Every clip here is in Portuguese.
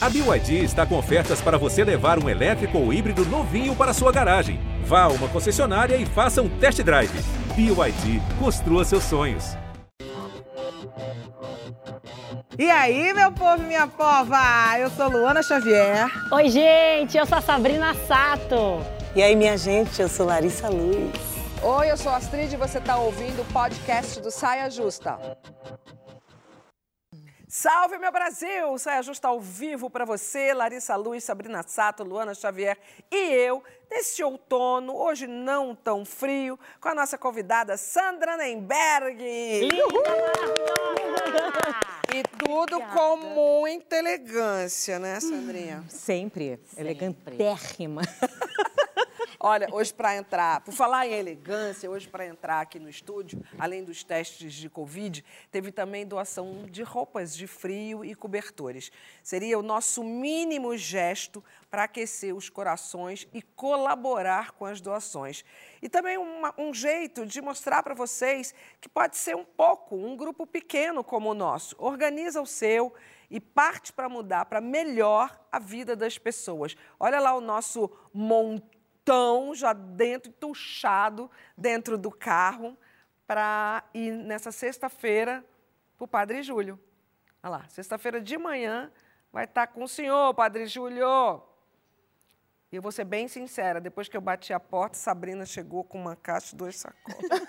A BYD está com ofertas para você levar um elétrico ou híbrido novinho para sua garagem. Vá a uma concessionária e faça um test drive. BYD, construa seus sonhos. E aí, meu povo e minha pova? Eu sou Luana Xavier. Oi, gente, eu sou a Sabrina Sato. E aí, minha gente, eu sou Larissa Luz. Oi, eu sou a Astrid e você está ouvindo o podcast do Saia Justa. Salve, meu Brasil! Saia Justa ao vivo para você, Larissa Luz, Sabrina Sato, Luana Xavier e eu, neste outono, hoje não tão frio, com a nossa convidada Sandra Nemberg. E tudo Obrigada. com muita elegância, né, Sandrinha? Sempre, Sempre. elegantérrima. Olha, hoje para entrar, por falar em elegância, hoje para entrar aqui no estúdio, além dos testes de Covid, teve também doação de roupas de frio e cobertores. Seria o nosso mínimo gesto para aquecer os corações e colaborar com as doações. E também uma- um jeito de mostrar para vocês que pode ser um pouco, um grupo pequeno como o nosso. Organiza o seu e parte para mudar para melhor a vida das pessoas. Olha lá o nosso montão já dentro, tuchado dentro do carro para ir nessa sexta-feira para o Padre Júlio. Olha lá, sexta-feira de manhã vai estar com o senhor, Padre Júlio. E eu vou ser bem sincera, depois que eu bati a porta, Sabrina chegou com uma caixa e duas sacolas.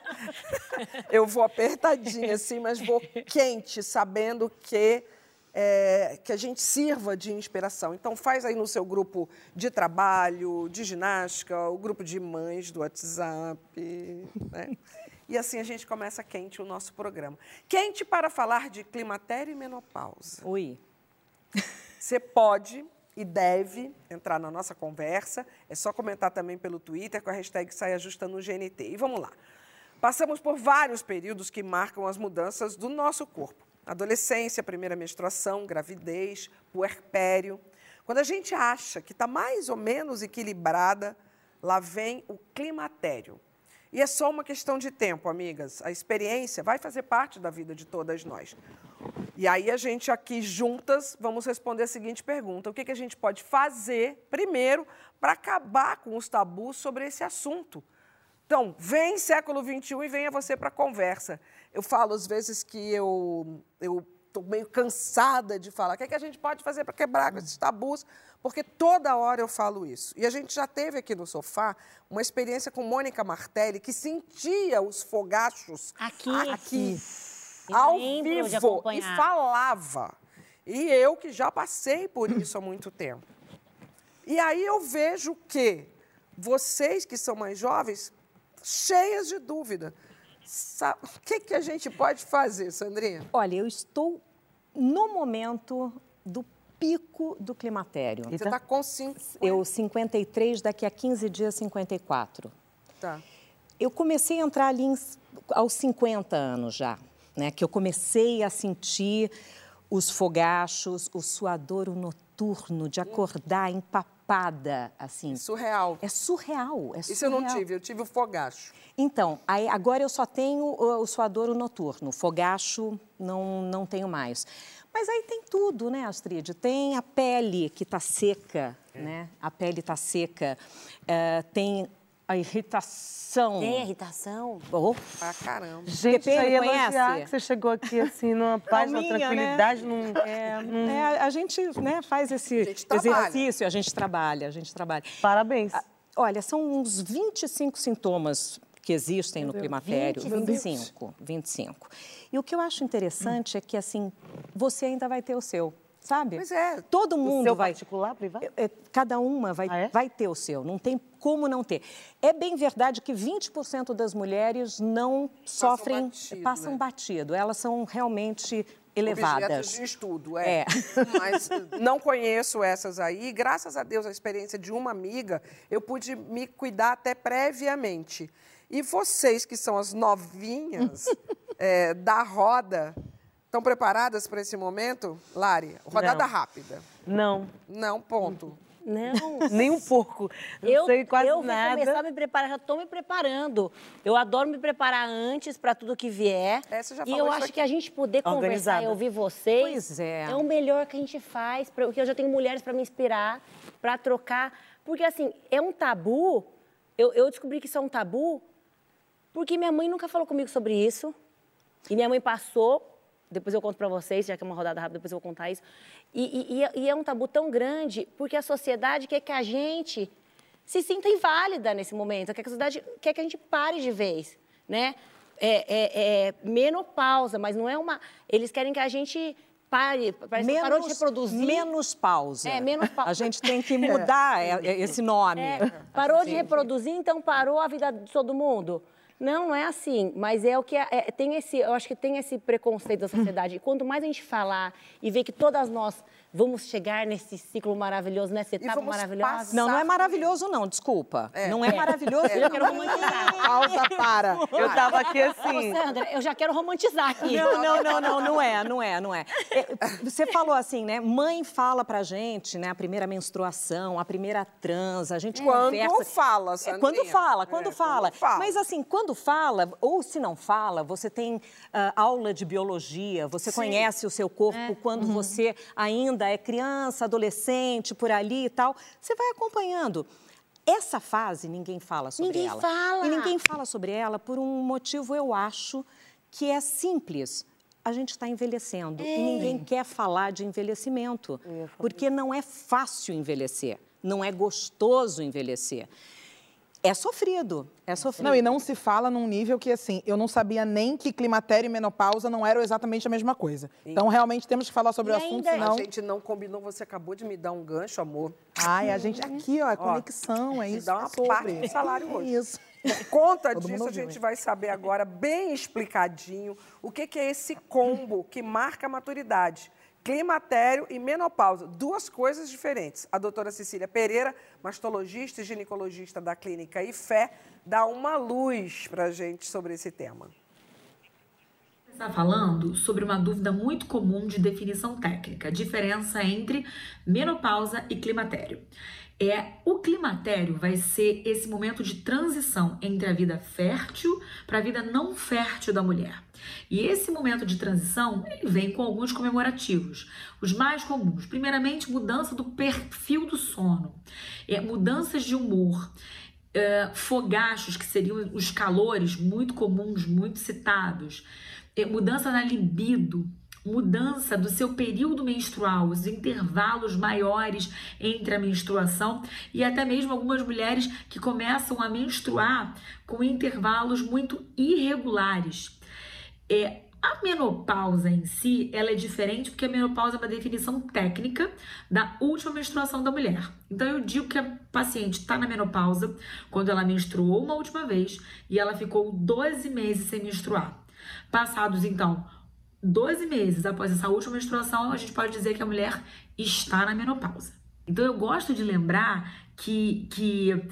eu vou apertadinha assim, mas vou quente, sabendo que, é, que a gente sirva de inspiração. Então faz aí no seu grupo de trabalho, de ginástica, o grupo de mães do WhatsApp. Né? E assim a gente começa quente o nosso programa. Quente para falar de climatério e menopausa. Oi. Você pode e deve entrar na nossa conversa. É só comentar também pelo Twitter com a hashtag Saia Justa no GNT. E vamos lá. Passamos por vários períodos que marcam as mudanças do nosso corpo. Adolescência, primeira menstruação, gravidez, puerpério. Quando a gente acha que está mais ou menos equilibrada, lá vem o climatério. E é só uma questão de tempo, amigas. A experiência vai fazer parte da vida de todas nós. E aí a gente aqui juntas vamos responder a seguinte pergunta: o que, que a gente pode fazer primeiro para acabar com os tabus sobre esse assunto? Então, vem século XXI e venha você para a conversa. Eu falo às vezes que eu eu estou meio cansada de falar. O que, é que a gente pode fazer para quebrar esses tabus? Porque toda hora eu falo isso. E a gente já teve aqui no sofá uma experiência com Mônica Martelli, que sentia os fogachos Aqui. aqui Eu ao vivo e falava. E eu que já passei por isso há muito tempo. E aí eu vejo que vocês que são mais jovens, cheias de dúvida. O que, que a gente pode fazer, Sandrinha? Olha, eu estou no momento do pico do climatério. Você está com cinco. Eu 53, daqui a 15 dias 54. Tá. Eu comecei a entrar ali em- aos 50 anos já, né? Que eu comecei a sentir os fogachos, o suadouro noturno, de acordar empapada, assim. Surreal. É surreal, é surreal. Isso eu não tive, eu tive o fogacho. Então, aí, agora eu só tenho o, o suadouro noturno, fogacho não, não tenho mais. Mas aí tem tudo, né, Astrid? Tem a pele que está seca, né? A pele está seca. Eh, tem a irritação. Tem irritação? Oh, Pra caramba. Gente, Depende, já ia conhece? elogiar que você chegou aqui assim, numa paz, numa né? tranquilidade, num... é, é, a gente né, faz esse gente trabalha. exercício, a gente trabalha, a gente trabalha. Parabéns. Ah, Olha, são uns 25 sintomas que existem no climatério. 20, meu Deus. 25, 25. E o que eu acho interessante é que, assim, você ainda vai ter o seu, sabe? Pois é. Todo O mundo seu vai... particular, privado? É, Cada uma vai, Ah, é? vai ter o seu, não tem como não ter. É bem verdade que 20% das mulheres não sofrem, batido, passam né? batido. Elas são realmente Objetos elevadas. de estudo, é. É. Mas não conheço essas aí. Graças a Deus, a experiência de uma amiga, eu pude me cuidar até previamente. E vocês, que são as novinhas é, da roda, estão preparadas para esse momento? Lari, rodada Não. rápida. Não. Não, ponto. Não. Nem um pouco. Não Eu, sei quase eu vou nada. começar a me preparar, já estou me preparando. Eu adoro me preparar antes para tudo que vier. É, você já e eu acho aqui. que a gente poder conversar Organizada. e ouvir vocês Pois é. o melhor que a gente faz, porque eu já tenho mulheres para me inspirar, para trocar. Porque, assim, é um tabu. Eu, eu descobri que isso é um tabu porque minha mãe nunca falou comigo sobre isso. E minha mãe passou, depois eu conto pra vocês, já que é uma rodada rápida, depois eu vou contar isso. E, e- e é- e é um tabu tão grande porque a sociedade quer que a gente se sinta inválida nesse momento, quer que a sociedade quer que a gente pare de vez, né? É, é- é menopausa, mas não é uma... Eles querem que a gente pare, parece que parou de reproduzir. Menos pausa. É, menos pausa. A gente tem que mudar é, é, esse nome. É, parou de reproduzir, então parou a vida de todo mundo? Não, não é assim. Mas é o que é, é- tem esse, eu acho que tem esse preconceito da sociedade. E quanto mais a gente falar e ver que todas nós vamos chegar nesse ciclo maravilhoso, nessa etapa maravilhosa. passar- Não, não é maravilhoso, não, desculpa. Não é maravilhoso. Eu quero romantizar. Pausa para. Eu tava aqui assim. Ô, Sandra, eu já quero romantizar aqui. Não, não, não, não, não é, não é, não é. É, Você falou assim, né? Mãe fala pra gente, né? A primeira menstruação, a primeira trans, a gente Quando conversa. fala, É, Sandrinha. Quando fala, É, quando quando fala. fala. Mas assim, quando fala, ou se não fala, você tem ah, aula de biologia, você conhece o seu corpo quando você ainda é criança, adolescente, por ali e tal. Você vai acompanhando. Essa fase ninguém fala sobre Ninguém ela. fala. E ninguém fala sobre ela por um motivo, eu acho, que é simples. A gente está envelhecendo e ninguém quer falar de envelhecimento, porque não é fácil envelhecer, não é gostoso envelhecer. É sofrido, é sofrido. Não, e não se fala num nível que, assim, eu não sabia nem que climatério e menopausa não eram exatamente a mesma coisa. Então, realmente, temos que falar sobre E o assunto, senão... A gente não combinou, você acabou de me dar um gancho, amor. Ai, a gente... Aqui, ó, é conexão, é te isso dá é uma sobre. parte do salário hoje. É isso. Por conta Todo disso, a gente hein? vai saber agora, bem explicadinho, o que, que é esse combo que marca a maturidade. Climatério e menopausa, duas coisas diferentes. A doutora Cecília Pereira, mastologista e ginecologista da Clínica IFé, dá uma luz para a gente sobre esse tema. está falando sobre uma dúvida muito comum de definição técnica, diferença entre menopausa e climatério. É o climatério vai ser esse momento de transição entre a vida fértil para a vida não fértil da mulher. E esse momento de transição ele vem com alguns comemorativos. Os mais comuns, primeiramente, mudança do perfil do sono, é, mudanças de humor, é, fogachos, que seriam os calores muito comuns, muito citados, é, mudança na libido, mudança do seu período menstrual, os intervalos maiores entre a menstruação e até mesmo algumas mulheres que começam a menstruar com intervalos muito irregulares. É, a menopausa em si, ela é diferente porque a menopausa é uma definição técnica da última menstruação da mulher. Então eu digo que a paciente está na menopausa quando ela menstruou uma última vez e ela ficou 12 meses sem menstruar. Passados então 12 meses após essa última menstruação, a gente pode dizer que a mulher está na menopausa. Então eu gosto de lembrar que, que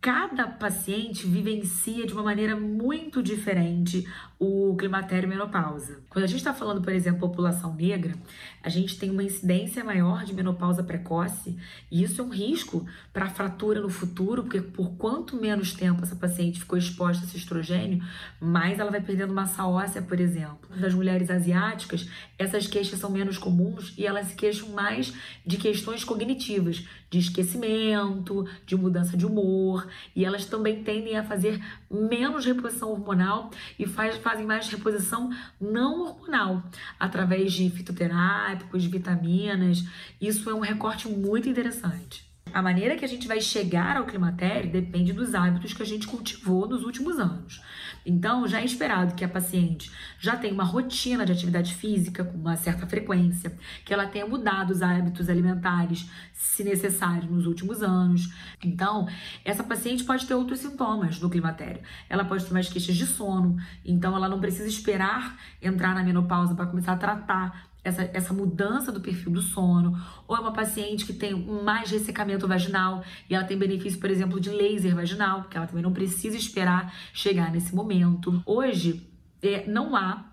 cada paciente vivencia de uma maneira muito diferente o climatério menopausa. Quando a gente está falando, por exemplo, população negra, a gente tem uma incidência maior de menopausa precoce e isso é um risco para fratura no futuro, porque por quanto menos tempo essa paciente ficou exposta a esse estrogênio, mais ela vai perdendo massa óssea, por exemplo. Das mulheres asiáticas, essas queixas são menos comuns e elas se queixam mais de questões cognitivas, de esquecimento, de mudança de humor, e elas também tendem a fazer menos reposição hormonal e faz, fazem mais reposição não hormonal, através de fitoterápicos, de vitaminas. Isso é um recorte muito interessante. A maneira que a gente vai chegar ao climatério depende dos hábitos que a gente cultivou nos últimos anos. Então, já é esperado que a paciente já tenha uma rotina de atividade física com uma certa frequência, que ela tenha mudado os hábitos alimentares, se necessário, nos últimos anos. Então, essa paciente pode ter outros sintomas do climatério. Ela pode ter mais queixas de sono, então ela não precisa esperar entrar na menopausa para começar a tratar essa, essa mudança do perfil do sono, ou é uma paciente que tem mais ressecamento vaginal e ela tem benefício, por exemplo, de laser vaginal, porque ela também não precisa esperar chegar nesse momento. Hoje, é, não há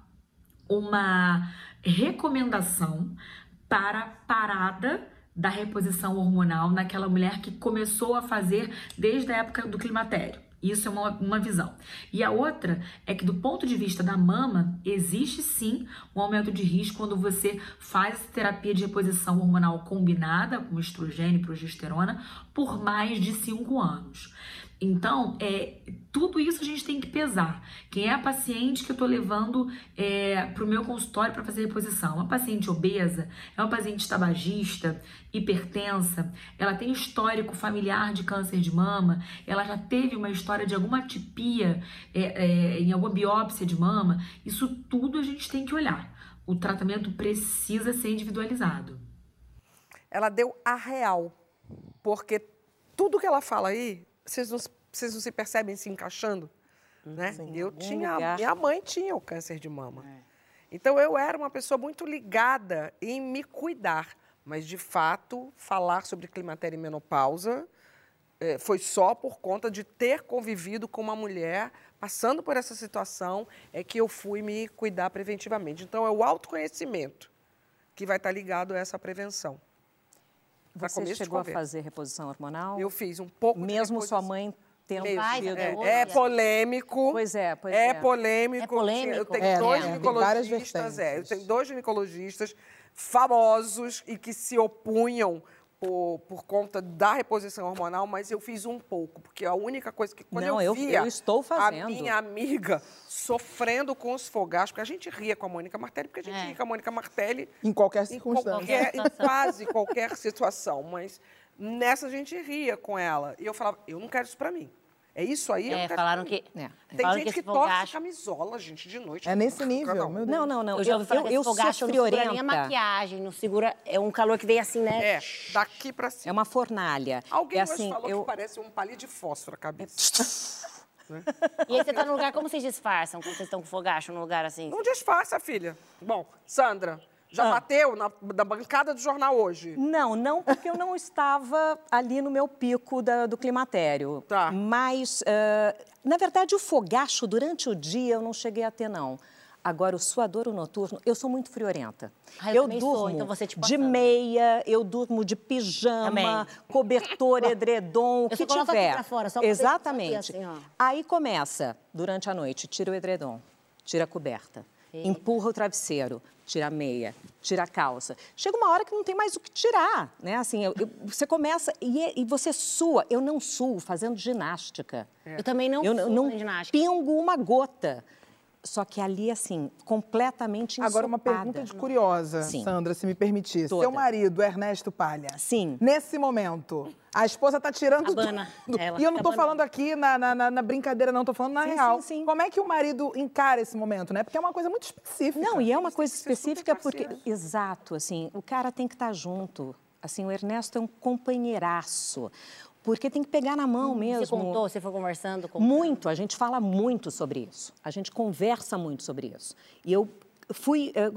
uma recomendação para parada da reposição hormonal naquela mulher que começou a fazer desde a época do climatério. Isso é uma, uma visão. E a outra é que, do ponto de vista da mama, existe sim um aumento de risco quando você faz terapia de reposição hormonal combinada com estrogênio e progesterona por mais de cinco anos. Então, é, tudo isso a gente tem que pesar. Quem é a paciente que eu estou levando é, para o meu consultório para fazer reposição? Uma paciente obesa, é uma paciente tabagista, hipertensa, ela tem histórico familiar de câncer de mama, ela já teve uma história de alguma atipia é, é, em alguma biópsia de mama. Isso tudo a gente tem que olhar. O tratamento precisa ser individualizado. Ela deu a real, porque tudo que ela fala aí vocês não, vocês não se percebem se encaixando? Né? Sim, eu tinha, lugar. minha mãe tinha o câncer de mama. Então eu era uma pessoa muito ligada em me cuidar, mas de fato falar sobre climatério e menopausa eh, foi só por conta de ter convivido com uma mulher passando por essa situação é que eu fui me cuidar preventivamente. Então é o autoconhecimento que vai estar ligado a essa prevenção. Você começo de chegou a fazer reposição hormonal? Eu fiz um pouco de Mesmo sua mãe tendo Mesmo. Hoje. É, é polêmico. Pois é, pois é. é. polêmico. É polêmico? Eu tenho É, dois ginecologistas, é, eu tenho dois ginecologistas famosos e que se opunham por, por conta da reposição hormonal, mas eu fiz um pouco, porque a única coisa que quando Não, eu eu- via eu estou a fazendo. minha amiga sofrendo com os fogachos, porque a gente ria com a Mônica Martelli, porque a gente É. ria com a Mônica Martelli Em qualquer em, circunstância. qualquer, em quase qualquer situação, mas nessa a gente ria com ela. E eu falava, eu não quero isso pra mim. É isso aí? É, quero falaram que. É. Tem falaram gente que, esse torce fogacho- camisola, gente, de noite. É nesse nível, Não. meu Deus. Não, não, não. Eu já ouvi falar eu, que eu fogacho não segura nem a maquiagem, não segura. É um calor que vem assim, né? É, daqui pra É cima. uma fornalha. Alguém é assim, falou eu... que parece um palito de fósforo a cabeça. E aí você tá num lugar, como vocês disfarçam quando vocês estão com fogacho num lugar assim? Não disfarça, filha. Bom, Sandra, Ah. já bateu na, da bancada do jornal hoje? Não, não, porque eu não estava ali no meu pico da- do climatério. Tá. Mas, ah, na verdade, o fogacho durante o dia eu não cheguei a ter, não. Agora, o suadouro noturno, eu sou muito friorenta. Ah, eu também durmo sou, então você, tipo, de meia, eu durmo de pijama, Também. cobertor, edredom, o Eu que tiver. fora, Exatamente. assim, ó. Aí começa, durante a noite, tira o edredom, tira a coberta, empurra o travesseiro, tira a meia, tira a calça. Chega uma hora que não tem mais o que tirar, né? Assim, eu- eu- você começa e, é- e você sua. Eu não suo fazendo ginástica. Eu também não eu sou não ginástica. pingo uma gota. Só que ali, assim, completamente Agora, uma ensopada. pergunta de curiosa, Sim. Sandra, se me permitir. Toda. Seu marido, Ernesto Palha. Sim. Nesse momento, a esposa tá tirando Abana, tudo. ela, e eu não tô abana. falando aqui na, na- na- na brincadeira, não. Tô falando na Sim, real. sim, sim. Como é que o marido encara esse momento, né? Porque é uma coisa muito específica. Não, e é uma coisa específica porque. Exato, assim, o cara tem que estar junto. Assim, o Ernesto é um companheiraço. Porque tem que pegar na mão mesmo. Você contou, você foi conversando com. Muito, a gente fala muito sobre isso. A gente conversa muito sobre isso. E eu fui eh,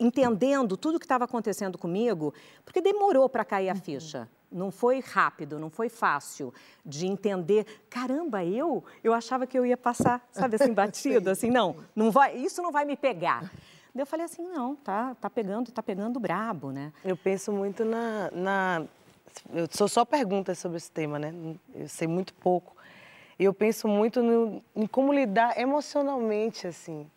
entendendo tudo o que estava acontecendo comigo, porque demorou para cair a ficha. Não foi rápido, não foi fácil de entender. Caramba, eu, eu achava que eu ia passar, sabe assim, batido, assim, não, não vai, isso não vai me pegar. Daí eu falei assim, não, tá, tá pegando, tá pegando brabo, né? Eu penso muito na, na. Eu sou só perguntas sobre esse tema, né? Eu sei muito pouco. E eu penso muito no, em como lidar emocionalmente, assim.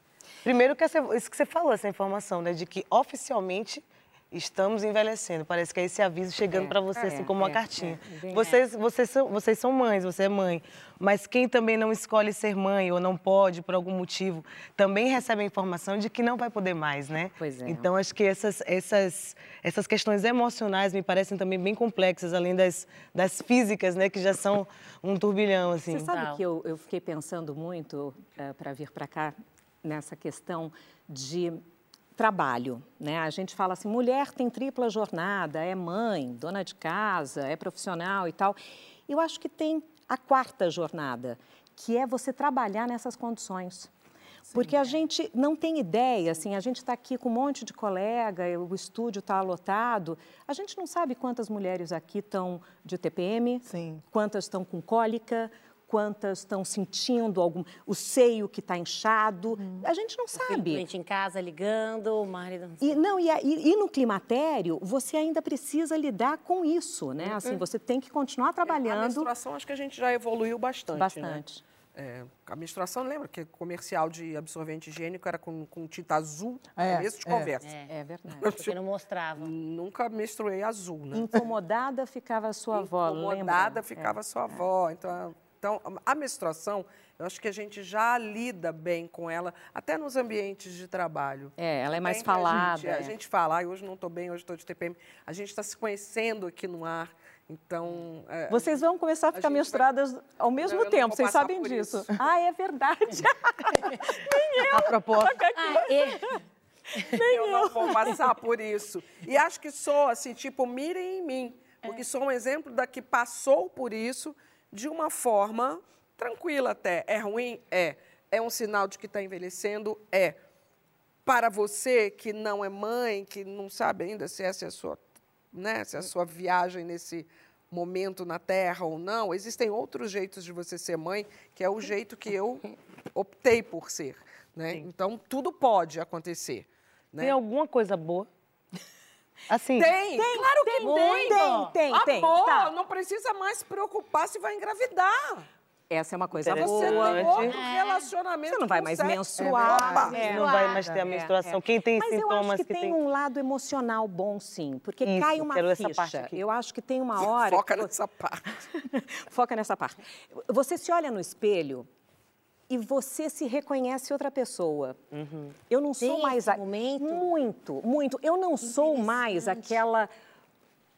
Primeiro, que essa, isso que você falou, essa informação, né? De que oficialmente estamos envelhecendo. Parece que é esse aviso chegando para você, assim, como uma cartinha. vocês, vocês, são, vocês são mães, você é mãe. Mas quem também não escolhe ser mãe ou não pode, por algum motivo, também recebe a informação de que não vai poder mais, né? Pois é. Então, acho que essas, essas, essas questões emocionais me parecem também bem complexas, além das, das físicas, né? Que já são um turbilhão, assim. Você sabe que eu, eu fiquei pensando muito para vir para cá nessa questão de trabalho, né? A gente fala assim, mulher tem tripla jornada, é mãe, dona de casa, é profissional e tal. Eu acho que tem a quarta jornada, que é você trabalhar nessas condições. Porque a gente não tem ideia, assim, a gente está aqui com um monte de colega, o estúdio está lotado, a gente não sabe quantas mulheres aqui estão de TPM, Sim. quantas estão com cólica, quantas estão sentindo algum, o seio que está inchado. A gente não sabe. doente em casa, ligando, o marido... E, não, e, a- e- e no climatério, você ainda precisa lidar com isso, né? Assim, você tem que continuar A trabalhando menstruação, acho que a gente já evoluiu bastante. Né? bastante. É, a menstruação, lembra que comercial de absorvente higiênico era com, com tinta azul? É, começo de é. conversa. É verdade. Porque não mostrava. Nunca menstruei azul, né? Incomodada ficava a sua avó, Incomodada ficava sua avó. Então, então, a menstruação, eu acho que a gente já lida bem com ela, até nos ambientes de trabalho. É, ela é mais Bem que a falada. gente- A é. gente, fala, "Ai, hoje não estou bem, hoje estou de TPM. A gente está se conhecendo aqui no ar. Então. é, Vocês vão começar a ficar vai- menstruadas ao mesmo Não, eu tempo, vocês sabem disso. isso. Ah, é verdade. A propósito. Ah, e- eu não vou passar por isso. E acho que sou assim, tipo, mirem em mim, porque sou um exemplo da que passou por isso de uma forma tranquila até. É ruim? É. É um sinal de que está envelhecendo? É. Para você que não é mãe, que não sabe ainda se essa é a sua, né, se é a sua viagem nesse momento na Terra ou não, existem outros jeitos de você ser mãe, que é o jeito que eu optei por ser. Né? Então, tudo pode acontecer. Né? Tem alguma coisa boa? Assim, Tem, claro que tem. tem, tem, tem. Amor, Tá. não precisa mais se preocupar se vai engravidar. Essa é uma coisa Interessante. Você boa. tem outro relacionamento Você não vai mais menstruar, né? não vai mais ter a menstruação. Quem tem Mas eu sintomas acho que, tem, tem. um lado emocional bom, sim. Porque Isso, cai uma quero essa ficha. parte aqui. Eu acho que tem uma hora... Foca que nessa parte. Foca nessa parte. Você se olha no espelho e você se reconhece outra pessoa. Eu não sou Tem mais... a- momento? Muito, muito. Eu não sou mais aquela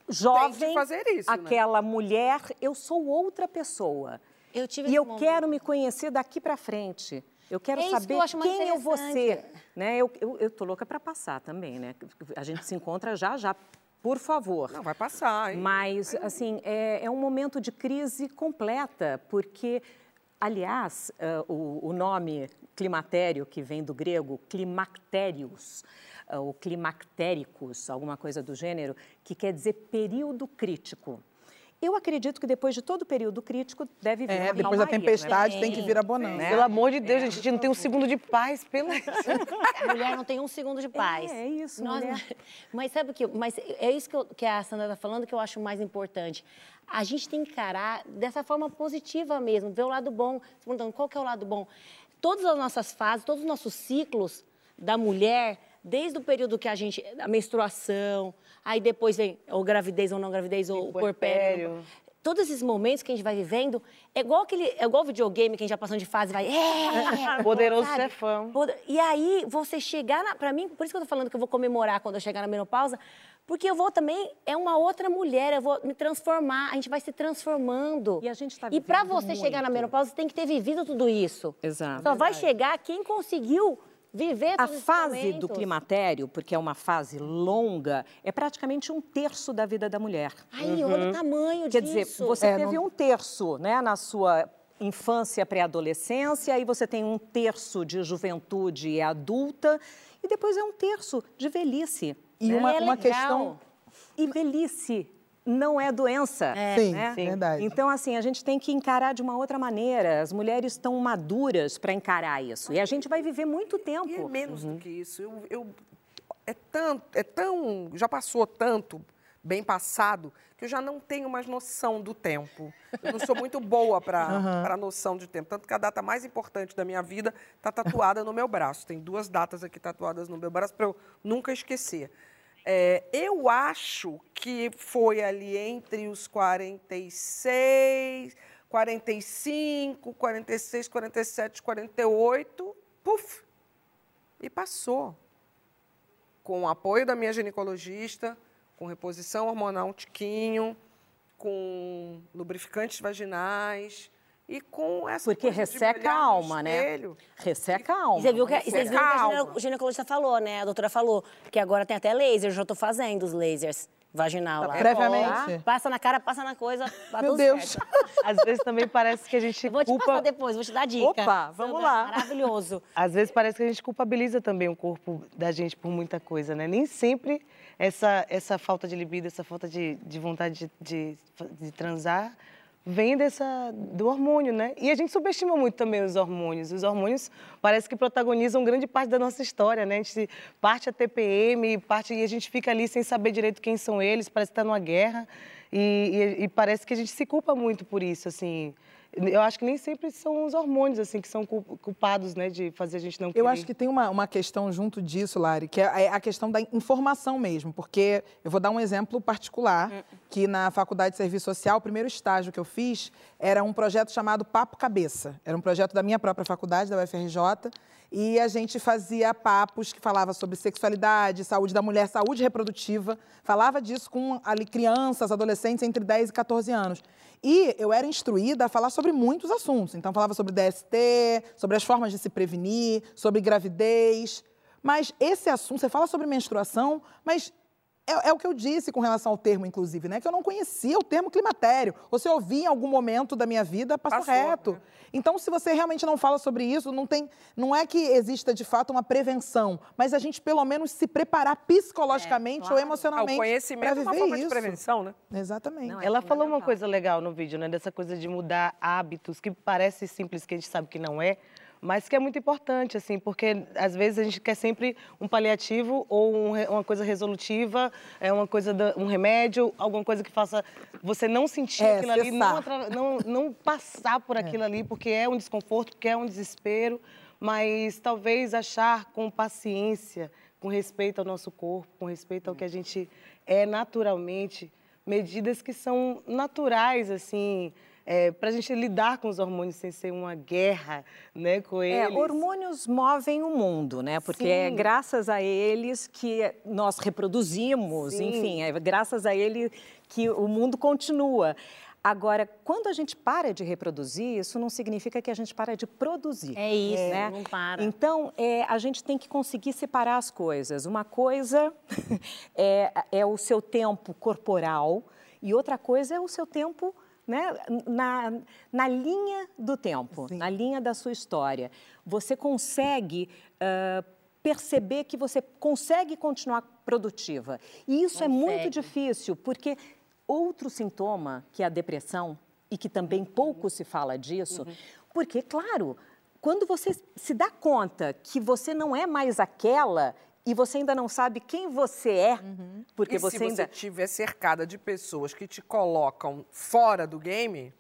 jovem, fazer isso, né? aquela mulher. Eu sou outra pessoa. Eu tive E eu momento. quero me conhecer daqui para frente. Eu quero É isso que saber eu quem eu vou ser. Né? Eu, eu, eu tô louca para passar também, né? A gente se encontra já, já. Por favor. Não, vai passar, hein? Mas, assim, é, é um momento de crise completa, porque, aliás, ah, o, o nome climatério, que vem do grego climactérios, ah, ou climactéricos, alguma coisa do gênero, que quer dizer período crítico. Eu acredito que depois de todo período crítico deve vir É, uma depois da tempestade né? tem que vir a bonança. Pelo amor de Deus, gente, a gente não tem um segundo de paz, pelo A mulher não tem um segundo de paz. É, é isso, Nós-. Mas sabe o que? Mas é isso que, eu- que a Sandra está falando que eu acho mais importante. A gente tem que encarar dessa forma positiva mesmo, ver o lado bom. Se perguntando qual que é o lado bom. Todas as nossas fases, todos os nossos ciclos da mulher, desde o período que a gente. a menstruação, aí depois vem ou gravidez ou não gravidez, ou porpério. Todos esses momentos que a gente vai vivendo, é igual aquele, é igual videogame que a gente já passando de fase, vai. É, Poderoso sabe? chefão. Poder- E aí, você chegar, na, pra mim, por isso que eu tô falando que eu vou comemorar quando eu chegar na menopausa, porque eu vou também, é uma outra mulher, eu vou me transformar, a gente vai se transformando. E a gente tá E pra vivendo você chegar na muito. menopausa, você tem que ter vivido tudo isso. Exato. Só vai chegar quem conseguiu viver A fase do climatério, porque é uma fase longa, é praticamente um terço da vida da mulher. Ai, olha o tamanho Quer disso. dizer, você É, teve não- um terço né, na sua infância, pré-adolescência, aí você tem um terço de juventude e adulta, e depois é um terço de velhice. E né? uma, é uma questão. E velhice não é doença. Sim, né? sim, verdade. Então, assim, a gente tem que encarar de uma outra maneira. As mulheres estão maduras para encarar isso. E a gente vai viver muito tempo. E é menos do que isso. Eu, eu- é, tanto, é tão. Já passou tanto bem passado que eu já não tenho mais noção do tempo. Eu não sou muito boa para a noção de tempo. Tanto que a data mais importante da minha vida está tatuada no meu braço. Tem duas datas aqui tatuadas no meu braço para eu nunca esquecer. É, eu acho que foi ali entre os 46, 45, 46, 47, 48, puf, e passou. Com o apoio da minha ginecologista, com reposição hormonal um tiquinho, com lubrificantes vaginais e com essa Porque de resseca a no alma, né? espelho. Resseca a alma. Você viu que, vocês viram que a ginecologista falou, né? A doutora falou que agora tem até laser, eu já tô fazendo os lasers vaginal lá. Previamente. Passa na cara, passa na coisa, tá Meu tudo Deus. certo. Às vezes também parece que a gente Eu vou te culpa. passar depois, vou te dar dica. Opa, vamos lá. Maravilhoso. Às vezes parece que a gente culpabiliza também o corpo da gente por muita coisa, né? Nem sempre essa, essa falta de libido, essa falta de, de vontade de, de, de transar vem dessa, do hormônio, né? E a gente subestima muito também os hormônios. Os hormônios parece que protagonizam grande parte da nossa história, né? A gente parte a TPM, parte e a gente fica ali sem saber direito quem são eles, parece que está numa guerra. E, e, e parece que a gente se culpa muito por isso, assim. Eu acho que nem sempre são os hormônios, assim, que são cul- culpados, né, de fazer a gente não querer. Eu acho que tem uma, uma questão junto disso, Lari, que é a questão da informação mesmo, porque eu vou dar um exemplo particular, que na Faculdade de Serviço Social, o primeiro estágio que eu fiz era um projeto chamado Papo Cabeça. Era um projeto da minha própria faculdade, da UFRJ, e a gente fazia papos que falava sobre sexualidade, saúde da mulher, saúde reprodutiva, falava disso com ali crianças, adolescentes entre 10 e 14 anos. E eu era instruída a falar sobre muitos assuntos. Então, falava sobre DST, sobre as formas de se prevenir, sobre gravidez. Mas esse assunto, você fala sobre menstruação, mas é, é o que eu disse com relação ao termo, inclusive, né? Que eu não conhecia o termo climatério. Ou se eu ouvi em algum momento da minha vida, passou, Passou, reto. né? Então, se você realmente não fala sobre isso, não tem, não é que exista de fato uma prevenção, mas a gente pelo menos se preparar psicologicamente ou Ah, emocionalmente o conhecimento é para uma viver forma de isso. prevenção, né? Exatamente. Não, é Ela falou uma coisa legal no vídeo, né? Dessa coisa de mudar hábitos, que parece simples, que a gente sabe que não é, mas que é muito importante, assim, porque às vezes a gente quer sempre um paliativo ou um uma coisa resolutiva, é uma coisa, da- um remédio, alguma coisa que faça você não sentir É, aquilo ali, não, não, não passar por aquilo ali, porque é um desconforto, porque é um desespero, mas talvez achar com paciência, com respeito ao nosso corpo, com respeito ao que a gente é naturalmente, medidas que são naturais, assim, para a gente lidar com os hormônios sem ser uma guerra né, com É, eles. hormônios movem o mundo, né? Porque é Sim. graças a eles que nós reproduzimos, Sim. enfim, é graças a ele que o mundo continua. Agora, quando a gente para de reproduzir, isso não significa que a gente para de produzir. É isso, né? não para. Então, é, a gente tem que conseguir separar as coisas. Uma coisa é, é o seu tempo corporal e outra coisa é o seu tempo né, na, na linha do tempo, na linha da sua história. Você consegue ah, perceber que você consegue continuar produtiva. E isso é muito Consegue. difícil, porque outro sintoma, que é a depressão, e que também pouco se fala disso, porque, claro, quando você se dá conta que você não é mais aquela e você ainda não sabe quem você é, porque e você se você ainda. estiver cercada de pessoas que te colocam fora do game,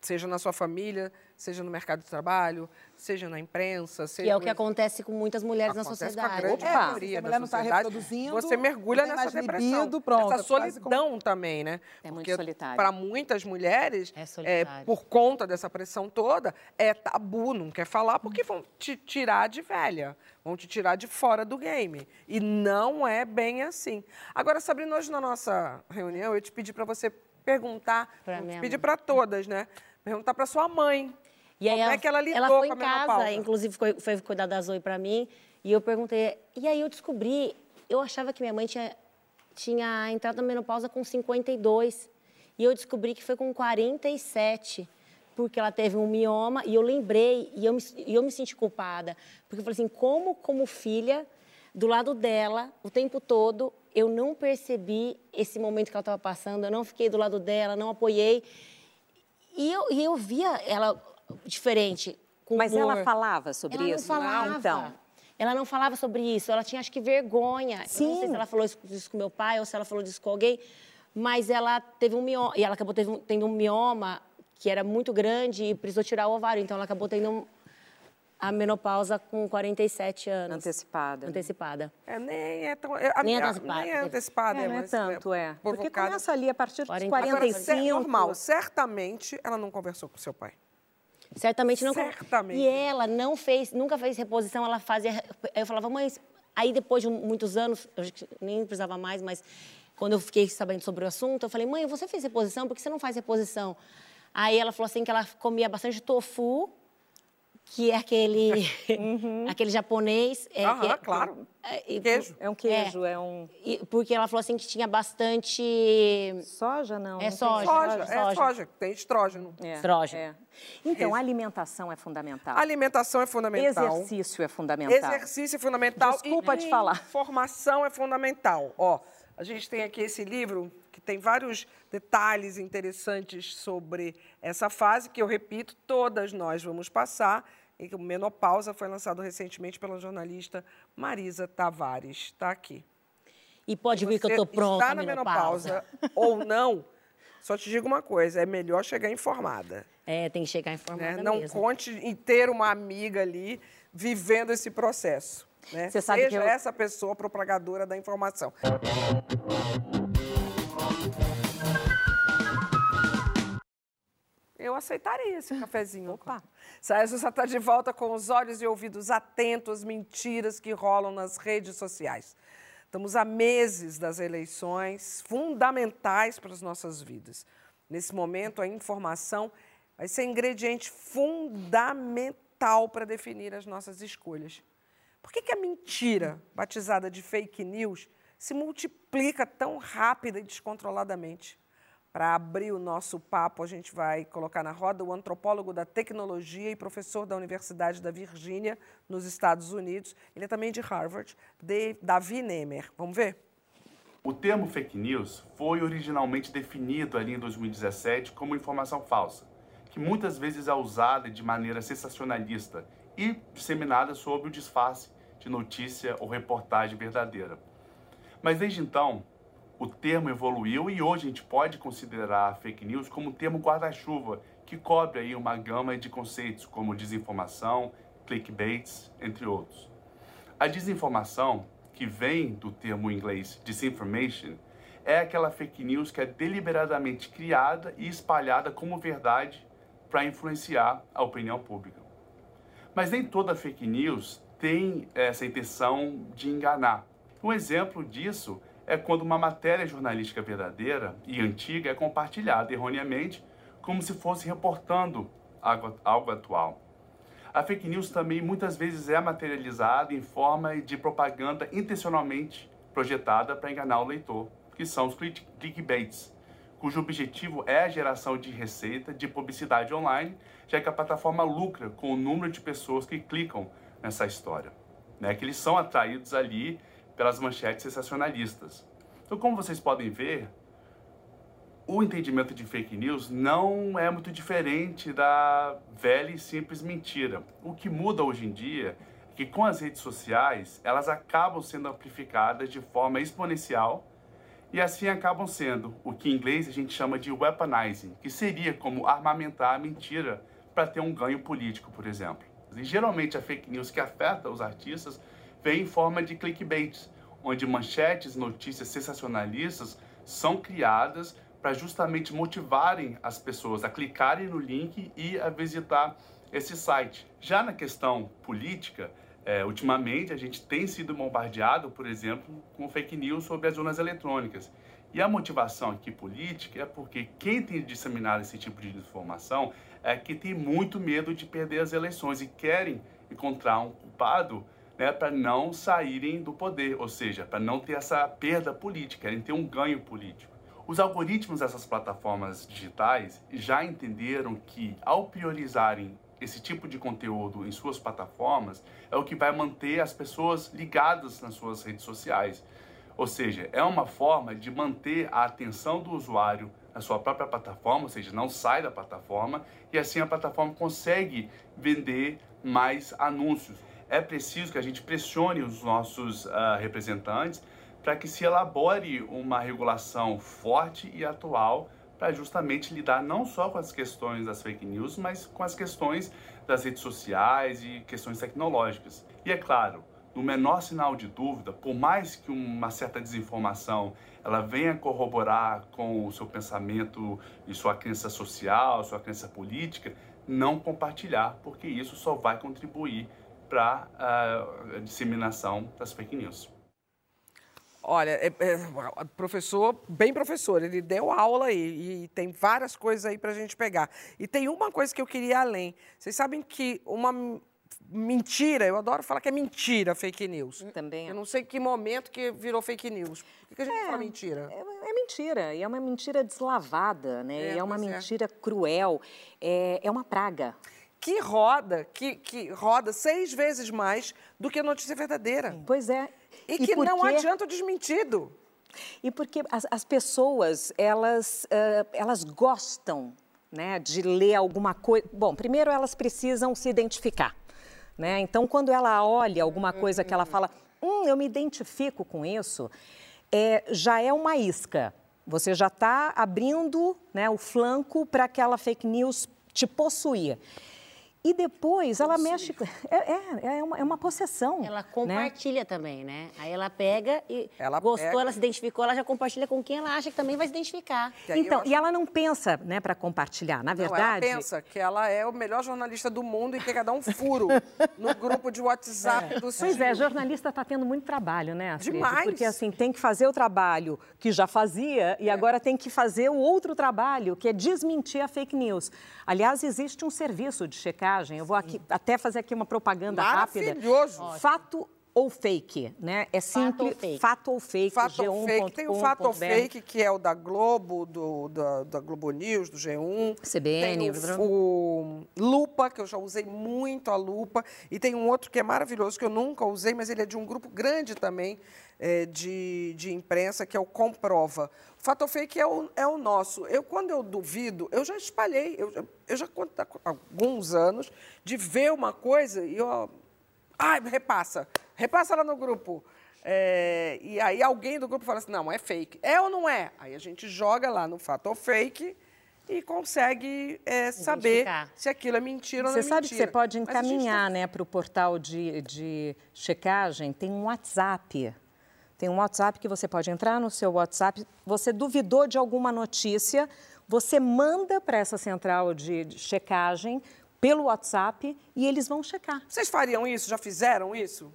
seja na sua família, seja no mercado de trabalho, seja na imprensa, seja Que é o que no- acontece com muitas mulheres na Acontece sociedade. com a grande É, maioria a da mulher não tá sociedade, reproduzindo, você mergulha nessa mais depressão, libido, pronto, essa é solidão também, né? É muito Porque solitário. Para muitas mulheres, É solitário. por conta dessa pressão toda, é tabu, não quer falar porque vão te tirar de velha, vão te tirar de fora do game. E não é bem assim. Agora, Sabrina, hoje na nossa reunião, eu te pedi para você perguntar, Pra eu te pedi para todas, né? Perguntar para sua mãe. E aí Como ela, é que ela lidou ela foi com a em casa, inclusive foi, foi cuidar da Zoe pra mim, e eu perguntei, e aí eu descobri, eu achava que minha mãe tinha, tinha entrado na menopausa com 52, e eu descobri que foi com 47, porque ela teve um mioma, e eu lembrei, e eu me, eu me senti culpada, porque eu falei assim, como como filha, do lado dela, o tempo todo, eu não percebi esse momento que ela estava passando, eu não fiquei do lado dela, não apoiei, e eu, e eu via ela diferente. Com Mas humor. ela falava sobre ela isso? Não falava. Então. Ela não falava sobre isso. Ela tinha, acho que, vergonha. Eu não sei Sim. se ela falou isso, com meu pai ou se ela falou disso com alguém. Mas ela teve um mioma. E ela acabou teve um- tendo um mioma que era muito grande e precisou tirar o ovário. Então, ela acabou tendo um- a menopausa com 47 anos. Antecipada. Antecipada. É, nem é tão. é, a- Nem é antecipada. Nem é antecipada, É, é, não é mas tanto, é. Porque provocada. começa ali a partir dos 40. Agora, 45. é normal, certamente ela não conversou com seu pai. Certamente não. Certamente. E ela não fez, nunca fez reposição, ela fazia. Eu falava, mãe, aí depois de muitos anos, eu nem precisava mais, mas quando eu fiquei sabendo sobre o assunto, eu falei, mãe, você fez reposição? Por que você não faz reposição? Aí ela falou assim que ela comia bastante tofu, que é aquele, aquele japonês. É, Aham, que é- claro. é, e- Queijo. É um queijo, é, um. e- porque ela falou assim que tinha bastante Soja, não? É não tem soja. Soja, é soja. soja, tem estrógeno. É, Estrógeno. é. Então, a alimentação é fundamental. Alimentação é fundamental. Exercício é fundamental. Exercício é fundamental. Desculpa e te falar. Informação é fundamental. Ó, a gente tem aqui esse livro que tem vários detalhes interessantes sobre essa fase, que eu repito, todas nós vamos passar. E o Menopausa foi lançado recentemente pela jornalista Marisa Tavares. Está aqui. E pode vir que eu estou pronta, está na menopausa ou não, só te digo uma coisa, é melhor chegar informada. É, tem que chegar informada né? Não mesmo. conte em ter uma amiga ali vivendo esse processo. Né? Você sabe Seja que eu- essa pessoa propagadora da informação. Eu aceitaria esse cafezinho. Opa. Justa está de volta com os olhos e ouvidos atentos às mentiras que rolam nas redes sociais. Estamos a meses das eleições fundamentais para as nossas vidas. Nesse momento, a informação vai ser ingrediente fundamental para definir as nossas escolhas. Por que, que a mentira, batizada de fake news, se multiplica tão rápida e descontroladamente? Para abrir o nosso papo, a gente vai colocar na roda o antropólogo da tecnologia e professor da Universidade da Virgínia, nos Estados Unidos. Ele é também de Harvard, de Davi Nemer. Vamos ver? O termo fake news foi originalmente definido ali em 2017 como informação falsa, que muitas vezes é usada de maneira sensacionalista e disseminada sob o disfarce de notícia ou reportagem verdadeira. Mas desde então, o termo evoluiu e hoje a gente pode considerar fake news como um termo guarda-chuva que cobre aí uma gama de conceitos como desinformação, clickbaits, entre outros. A desinformação, que vem do termo inglês disinformation, é aquela fake news que é deliberadamente criada e espalhada como verdade para influenciar a opinião pública. Mas nem toda fake news tem essa intenção de enganar. Um exemplo disso é quando uma matéria jornalística verdadeira e antiga é compartilhada erroneamente, como se fosse reportando algo, atual. A fake news também muitas vezes é materializada em forma de propaganda intencionalmente projetada para enganar o leitor, que são os click- clickbaits, cujo objetivo é a geração de receita de publicidade online, já que a plataforma lucra com o número de pessoas que clicam nessa história, né? que eles são atraídos ali pelas manchetes sensacionalistas. Então, como vocês podem ver, o entendimento de fake news não é muito diferente da velha e simples mentira. O que muda hoje em dia é que com as redes sociais, elas acabam sendo amplificadas de forma exponencial e assim acabam sendo o que em inglês a gente chama de weaponizing, que seria como armamentar a mentira para ter um ganho político, por exemplo. E geralmente a fake news que afeta os artistas vem em forma de clickbait, onde manchetes, notícias sensacionalistas são criadas para justamente motivarem as pessoas a clicarem no link e a visitar esse site. Já na questão política, é, ultimamente a gente tem sido bombardeado, por exemplo, com fake news sobre as urnas eletrônicas. E a motivação aqui política é porque quem tem disseminado esse tipo de informação é que tem muito medo de perder as eleições e querem encontrar um culpado né, para não saírem do poder, ou seja, para não ter essa perda política, querem ter um ganho político. Os algoritmos dessas plataformas digitais já entenderam que, ao priorizarem esse tipo de conteúdo em suas plataformas, é o que vai manter as pessoas ligadas nas suas redes sociais. Ou seja, é uma forma de manter a atenção do usuário na sua própria plataforma, ou seja, não sai da plataforma, e assim a plataforma consegue vender mais anúncios. É preciso que a gente pressione os nossos ah, representantes para que se elabore uma regulação forte e atual para justamente lidar não só com as questões das fake news, mas com as questões das redes sociais e questões tecnológicas. E é claro, no menor sinal de dúvida, por mais que uma certa desinformação ela venha corroborar com o seu pensamento e sua crença social, sua crença política, não compartilhar, porque isso só vai contribuir para a disseminação das fake news. Olha, é, é, professor, bem professor, ele deu aula aí e tem várias coisas aí para a gente pegar. E tem uma coisa que eu queria ir além. Vocês sabem que uma mentira, eu adoro falar que é mentira fake news. Também. Eu não sei que momento que virou fake news. Por que, que a gente fala mentira? É, é mentira, e é uma mentira deslavada, né? É, e é uma é. mentira cruel, é, é uma praga. Que roda, que, que roda seis vezes mais do que a notícia verdadeira. Pois é. E, que por não adianta o desmentido. E porque as, as pessoas, elas, uh, elas gostam né, de ler alguma coisa. Bom, primeiro elas precisam se identificar. Né? Então, quando ela olha alguma coisa que ela fala, hum, eu me identifico com isso, é, já é uma isca. Você já está abrindo né, o flanco para aquela fake news te possuir. E depois ela mexe. É, é, é, uma, é uma possessão. Ela compartilha né? também, né? Aí ela pega e ela gostou, pega... ela se identificou, ela já compartilha com quem ela acha que também vai se identificar. E então, acho... e ela não pensa, né, para compartilhar. Na verdade. Não, ela pensa que ela é o melhor jornalista do mundo e que quer dar um furo no grupo de WhatsApp é. do Pois é, jornalista está tendo muito trabalho, né, Astrid? Demais. Porque assim, tem que fazer o trabalho que já fazia e é. agora tem que fazer o outro trabalho, que é desmentir a fake news. Aliás, existe um serviço de checagem. Eu vou aqui até fazer aqui uma propaganda rápida. Maravilhoso. Fato ou fake, né? É simples. Fato ou fake. Fato ou fake. Tem o fato ou fake, que é o da Globo, do, da, da Globo News, do G1. CBN. Tem o, o, Lupa, que eu já usei muito a Lupa. E tem um outro que é maravilhoso, que eu nunca usei, mas ele é de um grupo grande também é, de, de imprensa, que é o Comprova. O fato ou fake é o, é o nosso. Eu, quando eu duvido, eu já espalhei. Eu, eu já conto há alguns anos de ver uma coisa e eu... Ai, repassa repassa lá no grupo. É, e aí alguém do grupo fala assim, não, é fake. É ou não é? Aí a gente joga lá no fato ou fake e consegue é, saber se aquilo é mentira ou não é mentira. Você sabe que você pode encaminhar tá... né, para o portal de, de checagem, tem um WhatsApp. Tem um WhatsApp que você pode entrar no seu WhatsApp. Você duvidou de alguma notícia, você manda para essa central de checagem pelo WhatsApp e eles vão checar. Vocês fariam isso? Já fizeram isso?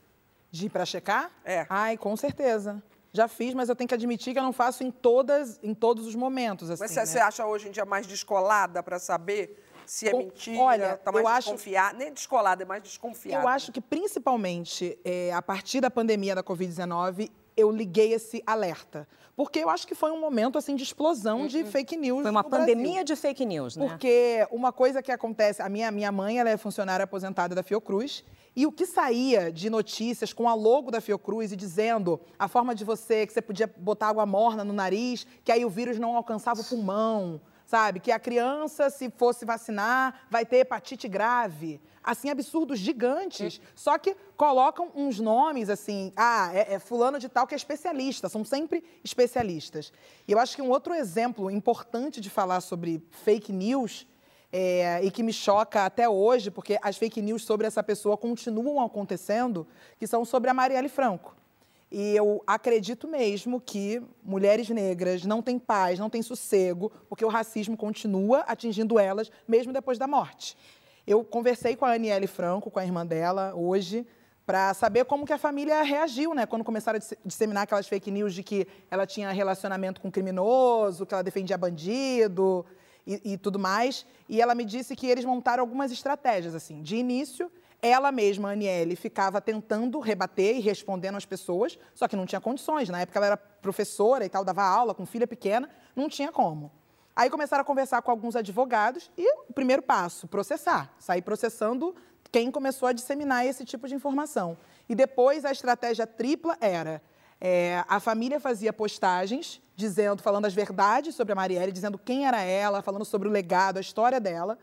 De ir para checar? É. Ai, com certeza. Já fiz, mas eu tenho que admitir que eu não faço em, todas, em todos os momentos. Assim, mas você né? acha hoje em dia mais descolada para saber se é com, mentira? Olha, tá mais eu desconfiada? Acho, Nem descolada, é mais desconfiada. Eu acho que, principalmente, é, a partir da pandemia da Covid-19, eu liguei esse alerta. Porque eu acho que foi um momento assim de explosão uhum. de fake news. Foi uma pandemia Brasil. de fake news, né? Porque uma coisa que acontece, a minha, minha mãe ela é funcionária aposentada da Fiocruz e o que saía de notícias com a logo da Fiocruz e dizendo a forma de você, que você podia botar água morna no nariz, que aí o vírus não alcançava o pulmão, sabe? Que a criança, se fosse vacinar, vai ter hepatite grave. Assim, absurdos gigantes. Só que colocam uns nomes assim, ah, é, é, fulano de tal que é especialista, são sempre especialistas. E eu acho que um outro exemplo importante de falar sobre fake news é, e que me choca até hoje, porque as fake news sobre essa pessoa continuam acontecendo, que são sobre a Marielle Franco. E eu acredito mesmo que mulheres negras não têm paz, não têm sossego, porque o racismo continua atingindo elas, mesmo depois da morte. Eu conversei com a Aniele Franco, com a irmã dela, hoje, para saber como que a família reagiu, né? Quando começaram a disseminar aquelas fake news de que ela tinha relacionamento com criminoso, que ela defendia bandido, e, e tudo mais. E ela me disse que eles montaram algumas estratégias, assim. De início, ela mesma, a Aniele, ficava tentando rebater e respondendo às pessoas, só que não tinha condições. Na época ela era professora e tal, dava aula com filha pequena, não tinha como. Aí começaram a conversar com alguns advogados e o primeiro passo, processar. Sair processando quem começou a disseminar esse tipo de informação. E depois a estratégia tripla era é, a família fazia postagens dizendo, falando as verdades sobre a Marielle, dizendo quem era ela, falando sobre o legado, a história dela.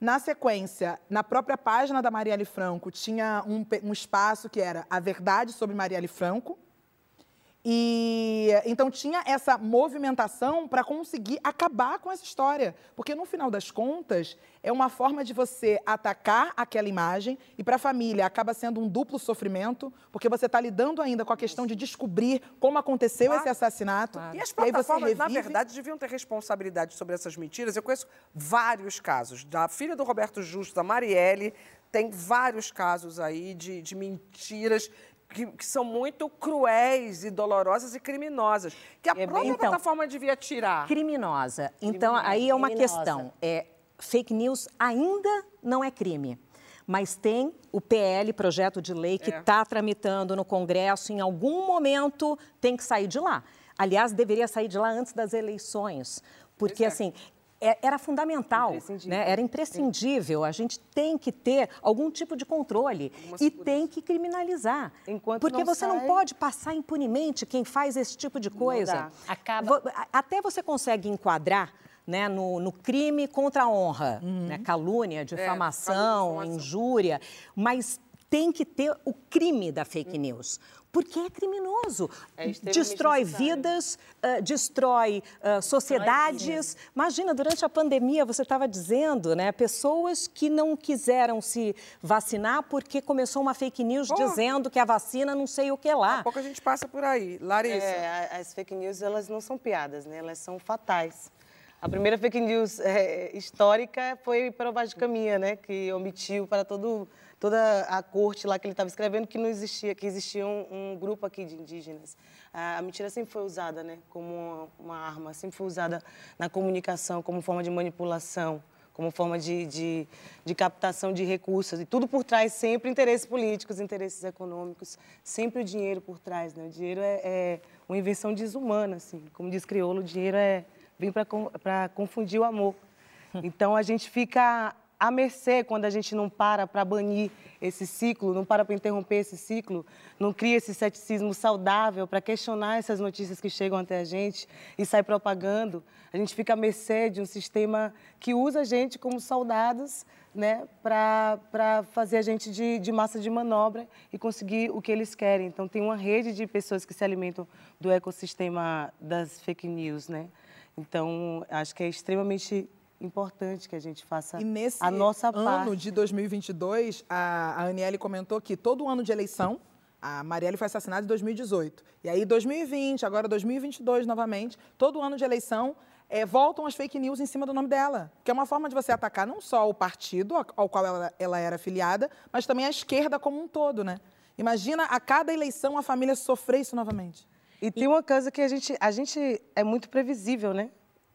Na sequência, na própria página da Marielle Franco, tinha um, um espaço que era a verdade sobre Marielle Franco. E então tinha essa movimentação para conseguir acabar com essa história, porque no final das contas é uma forma de você atacar aquela imagem e para a família acaba sendo um duplo sofrimento, porque você está lidando ainda com a questão de descobrir como aconteceu claro. esse assassinato. Claro. E as plataformas, e na verdade, deviam ter responsabilidade sobre essas mentiras. Eu conheço vários casos da filha do Roberto Justo, da Marielle, tem vários casos aí de, de mentiras que, que, são muito cruéis e dolorosas e criminosas, que a é, própria então, plataforma devia tirar. Criminosa. Então, criminosa. aí é uma criminosa. questão. É, fake news ainda não é crime. Mas tem o PL, projeto de lei, que está é. tramitando no Congresso. Em algum momento tem que sair de lá. Aliás, deveria sair de lá antes das eleições. Porque, é. assim, era fundamental, Imprescindível. né? era imprescindível. A gente tem que ter algum tipo de controle e tem que criminalizar. Enquanto porque não você não sai- pode passar impunemente quem faz esse tipo de coisa. Acaba- Até você consegue enquadrar né, no, no crime contra a honra, Uhum. né, calúnia, calúnia, difamação, difamação. injúria, mas tem que ter o crime da fake news. Porque é criminoso. É destrói vidas, ah, destrói ah, sociedades. Imagina, durante a pandemia, você estava dizendo, né? Pessoas que não quiseram se vacinar porque começou uma fake news Pô. dizendo que a vacina não sei o que lá. Daqui a pouco a gente passa por aí. Larissa. É, as fake news, elas não são piadas, né? Elas são fatais. A primeira fake news é, histórica foi para o Vaz de Caminha, né? Que omitiu para todo, toda a corte lá que ele estava escrevendo que não existia, que existia um, um grupo aqui de indígenas. A, a mentira sempre foi usada, né? Como uma, uma arma, sempre foi usada na comunicação, como forma de manipulação como forma de, de, de captação de recursos. E tudo por trás, sempre interesses políticos, interesses econômicos, sempre o dinheiro por trás. Né? O dinheiro é, é uma invenção desumana, assim. Como diz Criolo, o dinheiro é, vem para confundir o amor. Então, a gente fica à mercê quando a gente não para para banir esse ciclo, não para para interromper esse ciclo, não cria esse ceticismo saudável para questionar essas notícias que chegam até a gente e sai propagando. A gente fica à mercê de um sistema que usa a gente como soldados né, para fazer a gente de, de massa de manobra e conseguir o que eles querem. Então, tem uma rede de pessoas que se alimentam do ecossistema das fake news. Né? Então, acho que é extremamente importante que a gente faça E nesse a nossa ano parte. de 2022, a, a Aniele comentou que todo ano de eleição, a Marielle foi assassinada em 2018. E aí, 2020, agora 2022 novamente, todo ano de eleição, eh, voltam as fake news em cima do nome dela. Que é uma forma de você atacar não só o partido ao- qual ela, ela era afiliada, mas também a esquerda como um todo, né? Imagina a cada eleição a família sofrer isso novamente. E tem uma coisa que a gente, a gente é muito previsível, né?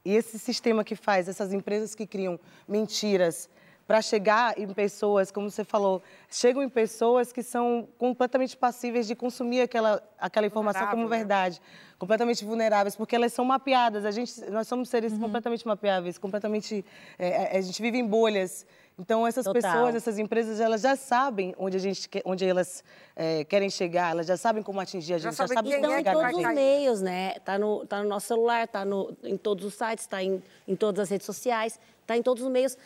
E esse sistema que faz, essas empresas que criam mentiras para chegar em pessoas, como você falou, chegam em pessoas que são completamente passíveis de consumir aquela, aquela informação como né? verdade, completamente vulneráveis, porque elas são mapeadas. A gente, nós somos seres completamente mapeáveis, completamente, é, a- a gente vive em bolhas. Então essas Total. pessoas, essas empresas, elas já sabem onde a gente, onde elas é, querem chegar, elas já sabem como atingir a Já gente, já sabem sabem como Estão em é chegar vai todos os meios, né? Tá no, tá no nosso celular, tá no, em todos os sites, tá em, em todas as redes sociais, tá em todos os meios.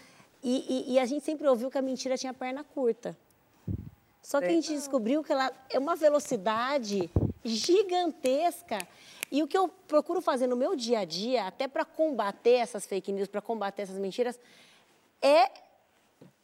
E, e- e a gente sempre ouviu que a mentira tinha perna curta. Só que a gente descobriu que ela é uma velocidade gigantesca. E o que eu procuro fazer no meu dia a dia, até para combater essas fake news, para combater essas mentiras, é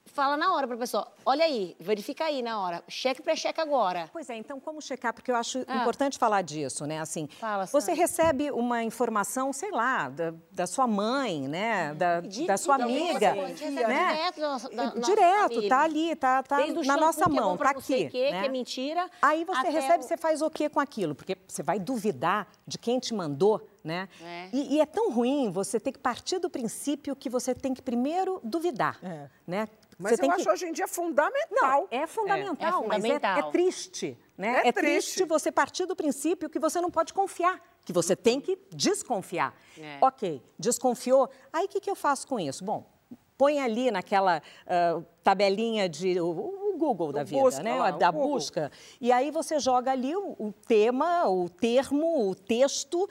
falar na hora para a pessoa: olha aí, verifica aí na hora, cheque pré-cheque agora. Pois é, então como checar? Porque eu acho Ah. importante falar disso, né? Assim, Fala, você Sandra. recebe uma informação, sei lá, da, da sua mãe, né? Da, De- da sua de- amiga. né? direto da da direto, família. tá ali, tá, tá Desde na nossa que é mão, tá aqui. o quê, né? que é mentira. Aí você recebe, o- você faz o quê com aquilo? Porque você vai duvidar de quem te mandou, né? É. E, e é tão ruim você ter que partir do princípio que você tem que primeiro duvidar, É. né? Mas você eu tem acho que... hoje em dia fundamental. Não, é fundamental, É mas é- fundamental. é, triste, né? É É, triste. triste. você partir do princípio que você não pode confiar, que você tem que desconfiar. É. Ok, desconfiou, aí o que, que eu faço com isso? Bom, põe ali naquela ah, tabelinha de o, o Google da vida, busca né? lá, da Google. busca. E aí você joga ali o, o tema, o termo, o texto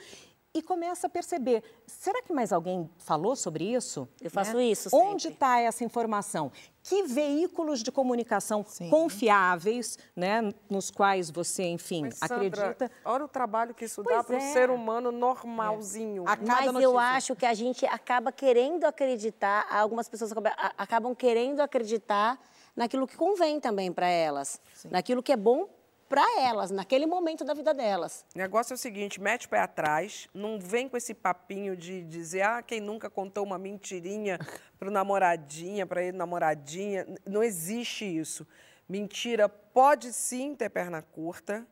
e começa a perceber, será que mais alguém falou sobre isso? Eu faço Né? isso Onde sempre. está essa informação? Que veículos de comunicação Sim. confiáveis, né, nos quais você, enfim, Mas, Sandra, acredita? olha o trabalho que isso Pois dá para o é. ser humano normalzinho. A cada Mas notícia. eu acho que a gente acaba querendo acreditar, algumas pessoas acabam querendo acreditar naquilo que convém também para elas, naquilo que é bom para elas, naquele momento da vida delas. O negócio é o seguinte, mete o pé atrás, não vem com esse papinho de dizer, ah, quem nunca contou uma mentirinha pro namoradinha, para ele namoradinha. Não existe isso. Mentira pode sim ter perna curta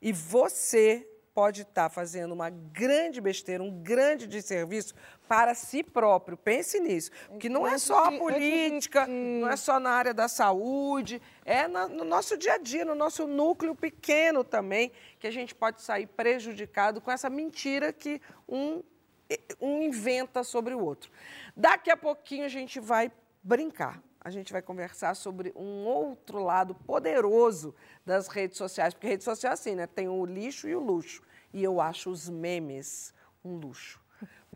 e você pode estar fazendo uma grande besteira, um grande desserviço para si próprio. Pense nisso. Porque não é só a política, não é só na área da saúde, é no nosso dia a dia, no nosso núcleo pequeno também, que a gente pode sair prejudicado com essa mentira que um um inventa sobre o outro. Daqui a pouquinho a gente vai brincar. A gente vai conversar sobre um outro lado poderoso das redes sociais, porque rede social é assim, né? Tem o lixo e o luxo. E eu acho os memes um luxo.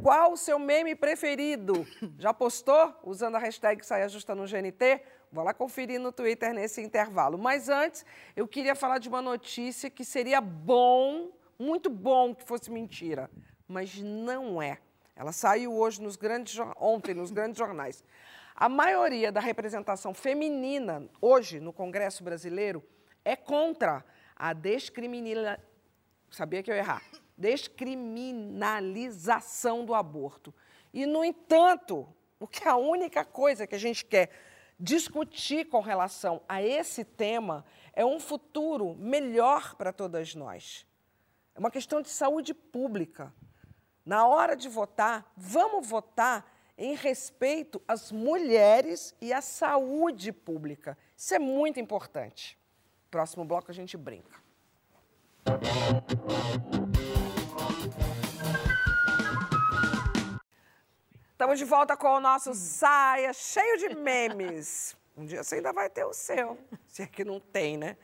Qual o seu meme preferido? Já postou? Usando a hashtag Sai Ajustando o GNT? Vou lá conferir no Twitter nesse intervalo. Mas antes, eu queria falar de uma notícia que seria bom, muito bom que fosse mentira, mas não é. Ela saiu hoje nos grandes ontem nos grandes jornais. A maioria da representação feminina hoje no Congresso Brasileiro é contra a descriminalização. Sabia que eu ia errar? Descriminalização do aborto. E, no entanto, o que é a única coisa que a gente quer discutir com relação a esse tema é um futuro melhor para todas nós. É uma questão de saúde pública. Na hora de votar, vamos votar em respeito às mulheres e à saúde pública. Isso é muito importante. Próximo bloco a gente brinca. Estamos de volta com o nosso saia cheio de memes. Um dia você ainda vai ter o seu, se é que não tem, né?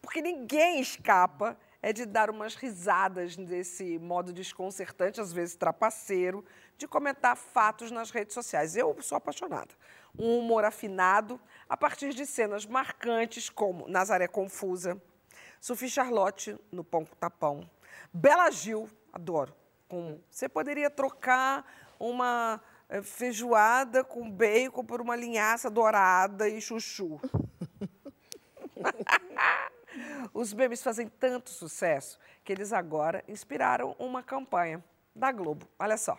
Porque ninguém escapa é de dar umas risadas desse modo desconcertante, às vezes trapaceiro, de comentar fatos nas redes sociais. Eu sou apaixonada. Um humor afinado a partir de cenas marcantes como Nazaré Confusa, Sophie Charlotte no Pão com Tapão, Bela Gil, adoro, com você poderia trocar uma eh, feijoada com bacon por uma linhaça dourada e chuchu. Os memes fazem tanto sucesso que eles agora inspiraram uma campanha da Globo. Olha só.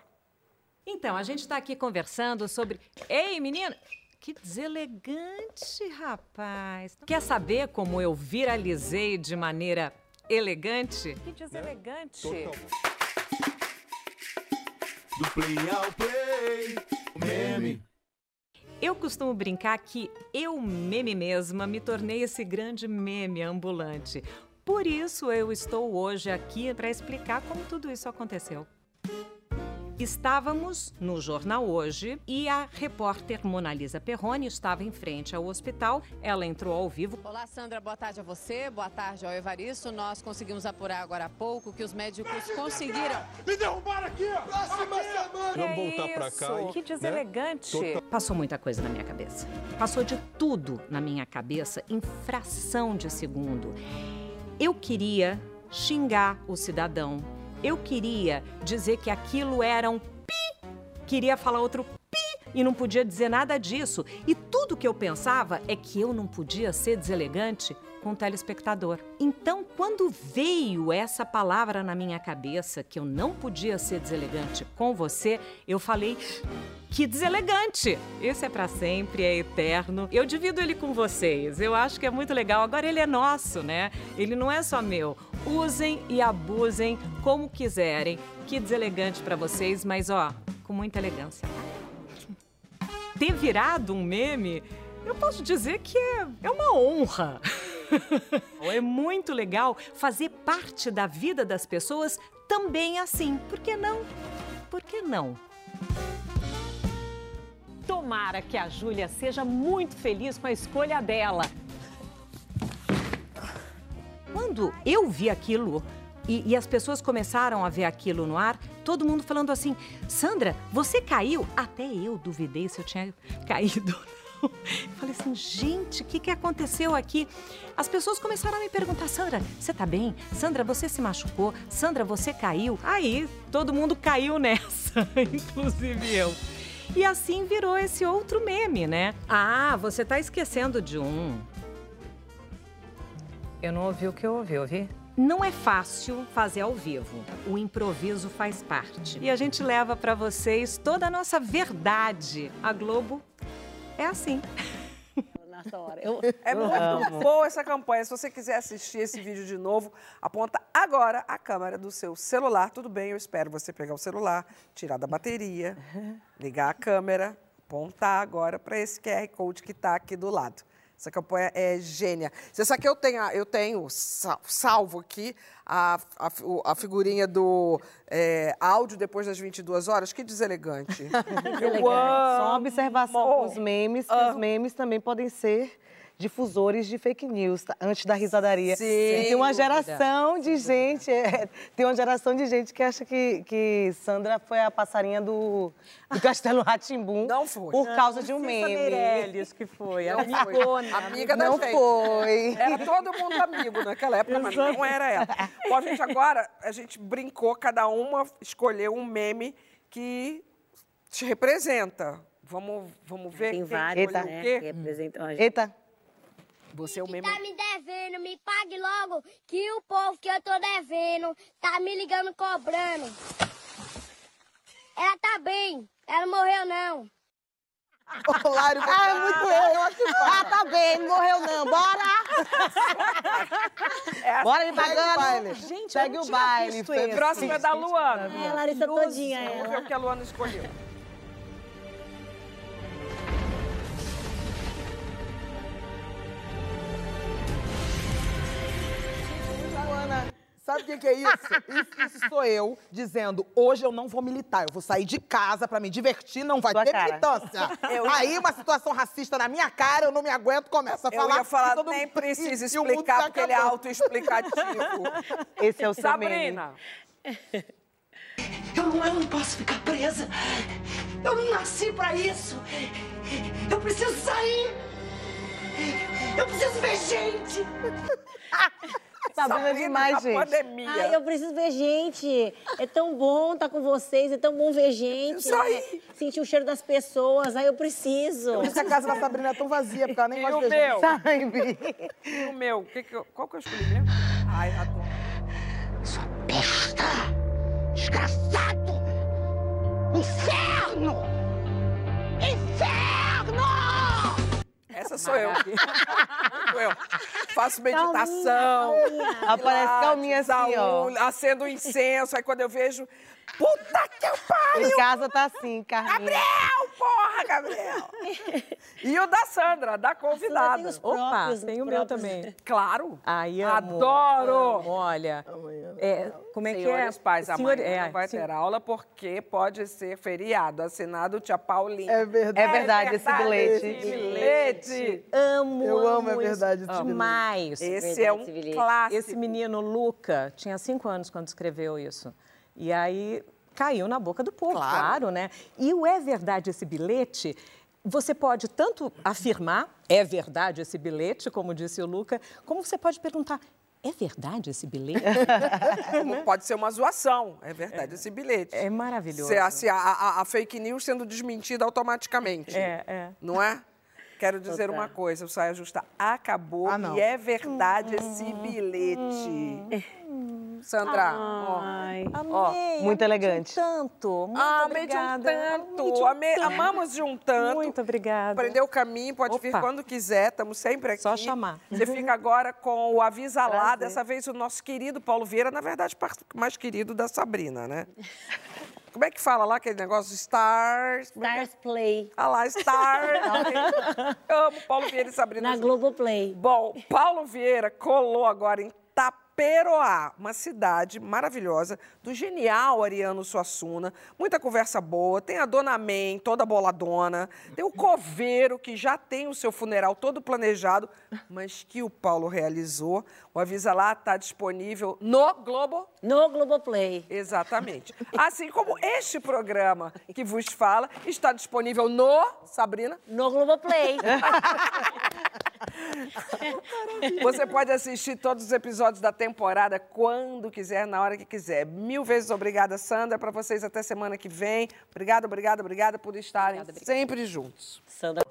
Então, a gente está aqui conversando sobre. Ei, menina! Que deselegante, rapaz. Quer saber como eu viralizei de maneira elegante? Que deselegante. Do play ao play, o meme. Eu costumo brincar que eu, meme mesma, me tornei esse grande meme ambulante. Por isso eu estou hoje aqui para explicar como tudo isso aconteceu. Estávamos no jornal hoje e a repórter Monalisa Perrone estava em frente ao hospital. Ela entrou ao vivo. Olá, Sandra. Boa tarde a você. Boa tarde ao Evaristo. Nós conseguimos apurar agora há pouco que os médicos conseguiram. Me derrubaram aqui! Próxima semana! Vamos voltar para cá. Que deselegante. Né? Passou muita coisa na minha cabeça. Passou de tudo na minha cabeça em fração de segundo. Eu queria xingar o cidadão eu queria dizer que aquilo era um pi, queria falar outro pi e não podia dizer nada disso. E tudo que eu pensava é que eu não podia ser deselegante com o telespectador. Então, quando veio essa palavra na minha cabeça, que eu não podia ser deselegante com você, eu falei. Que deselegante! Esse é para sempre, é eterno. Eu divido ele com vocês. Eu acho que é muito legal. Agora ele é nosso, né? Ele não é só meu. Usem e abusem como quiserem. Que deselegante para vocês, mas ó, com muita elegância. Ter virado um meme, eu posso dizer que é, é uma honra. é muito legal fazer parte da vida das pessoas também assim. Por que não? Por que não? Tomara que a Júlia seja muito feliz com a escolha dela. Quando eu vi aquilo e, e, as pessoas começaram a ver aquilo no ar, todo mundo falando assim: Sandra, você caiu? Até eu duvidei se eu tinha caído eu falei assim, gente, o que, que aconteceu aqui? As pessoas começaram a me perguntar, Sandra, você tá bem? Sandra, você se machucou? Sandra, você caiu? Aí, todo mundo caiu nessa, inclusive eu. E assim virou esse outro meme, né? Ah, você tá esquecendo de um. Eu não ouvi o que eu ouvi, ouvi? Não é fácil fazer ao vivo. O improviso faz parte. E a gente leva para vocês toda a nossa verdade. A Globo é assim. Nessa hora. Eu, é muito boa essa campanha. Se você quiser assistir esse vídeo de novo, aponta agora a câmera do seu celular. Tudo bem, eu espero você pegar o celular, tirar da bateria, ligar a câmera, apontar agora para esse QR Code que está aqui do lado. Essa campanha é gênia. Você sabe que eu tenho, eu tenho sa- salvo aqui a, a, a figurinha do é, áudio depois das 22 horas? Que deselegante. eu Só uma observação com os memes, que os memes também podem ser difusores de fake news, tá? antes da risadaria. Sim. E tem uma dúvida. geração de gente, é, tem uma geração de gente que acha que, que Sandra foi a passarinha do, do Castelo Ratimbum. Não foi. Por causa Não, de um meme. Meirelles que foi, Não foi. amigona. Amiga da Não gente. foi. Era todo mundo amigo naquela época, mas não era ela. Bom, gente, agora a gente brincou, cada uma escolheu um meme que te representa. Vamos, vamos ver Tem quem vários, escolheu né? o quê? Que representam a gente. Eita. Você é o meme. Tá me devendo, me pague logo, que o povo que eu tô devendo tá me ligando cobrando. Ela tá bem, ela não morreu não. O Lário Ah, muito eu. Ah, tá bem, não morreu não. Bora! Bora me pagando. baile. Gente, Segue eu o baile. Foi-. Próxima é da Luana. É, a Larissa todinha, Vamos ela. ver o que a Luana escolheu. Sabe o que, que é isso? isso? Isso sou eu dizendo, hoje eu não vou militar, eu vou sair de casa pra me divertir, não vai Sua ter cara. militância. Eu- Aí uma situação racista na minha cara, eu não me aguento, começa a Eu falar. ia falar, todo nem mundo- precisa explicar, se porque ele é autoexplicativo. Esse é o. Sabrina, Eu não, eu não posso ficar presa. Eu não nasci pra isso. Eu preciso sair. Eu preciso ver gente. Sabrina é demais, gente. pandemia. Ai, eu preciso ver gente. É tão bom estar com vocês, é tão bom ver gente. Isso aí. né? Sentir o cheiro das pessoas. Ai, eu preciso. Por isso a casa da Sabrina é tão vazia, porque ela nem E gosta o de ver meu? gente. Sabe? E o meu? Que que eu- qual que eu escolhi mesmo? Ai, adoro. Sua besta. Desgraçado. Inferno. Inferno. Essa sou eu. sou eu. Faço meditação. Aparece pilates, calminha assim, ó. Acendo incenso. Aí quando eu vejo. Puta que Em pariu! casa tá assim, Carminha. Gabriel, porra, Gabriel! E o da Sandra, da convidada. tem os Opa, próprios, tem o os meu também. Claro. Ai, amo. Adoro! Amo, olha, é, como é que é? Senhores pais, Senhor- amanhã é, não vai sim. ter aula porque pode ser feriado. Assinado tia Paulinha. É verdade. É verdade, esse bilhete. Esse bilhete. Amo, Eu amo, é verdade, esse bilhete. demais. Esse é um bilhete. clássico. Esse menino, Luca, tinha cinco anos quando escreveu isso. E aí caiu na boca do povo, Claro. claro, né? E o é verdade esse bilhete, você pode tanto afirmar, é verdade esse bilhete, como disse o Luca, como você pode perguntar, é verdade esse bilhete? Como pode ser uma zoação, é verdade, esse bilhete. É maravilhoso. Se, a, se a- a- a fake news sendo desmentida automaticamente. É, é. Não é? Quero dizer uma coisa, o Saia Justa acabou Ah, e é verdade esse bilhete. Sandra. Ai. Ó, Amei, muito amei de um elegante. tanto. Muito Ah, amei de um obrigada. tanto. Amei de um Amei- tanto. amamos de um tanto. Muito obrigada. Aprendeu o caminho, pode vir Opa. quando quiser, estamos sempre aqui. Só chamar. Você fica agora com o Avisa Lá, dessa vez o nosso querido Paulo Vieira, na verdade, mais querido da Sabrina, né? Como é que fala lá aquele negócio? Stars. Stars Play. Ah lá, Stars. Eu amo Paulo Vieira e Sabrina. Na juntos. Globoplay. Bom, Paulo Vieira colou agora em Taperoá, uma cidade maravilhosa, do genial Ariano Suassuna. Muita conversa boa. Tem a Dona Men, toda boladona. Tem o Coveiro, que já tem o seu funeral todo planejado, mas que o Paulo realizou. O Avisa Lá está disponível no Globo. No Globoplay. Exatamente. Assim como este programa que vos fala está disponível no. Sabrina? No Globoplay. Você pode assistir todos os episódios da temporada quando quiser, na hora que quiser. Mil vezes obrigada, Sandra, para vocês até semana que vem. Obrigada, obrigada, obrigada por estarem sempre juntos. Sandra.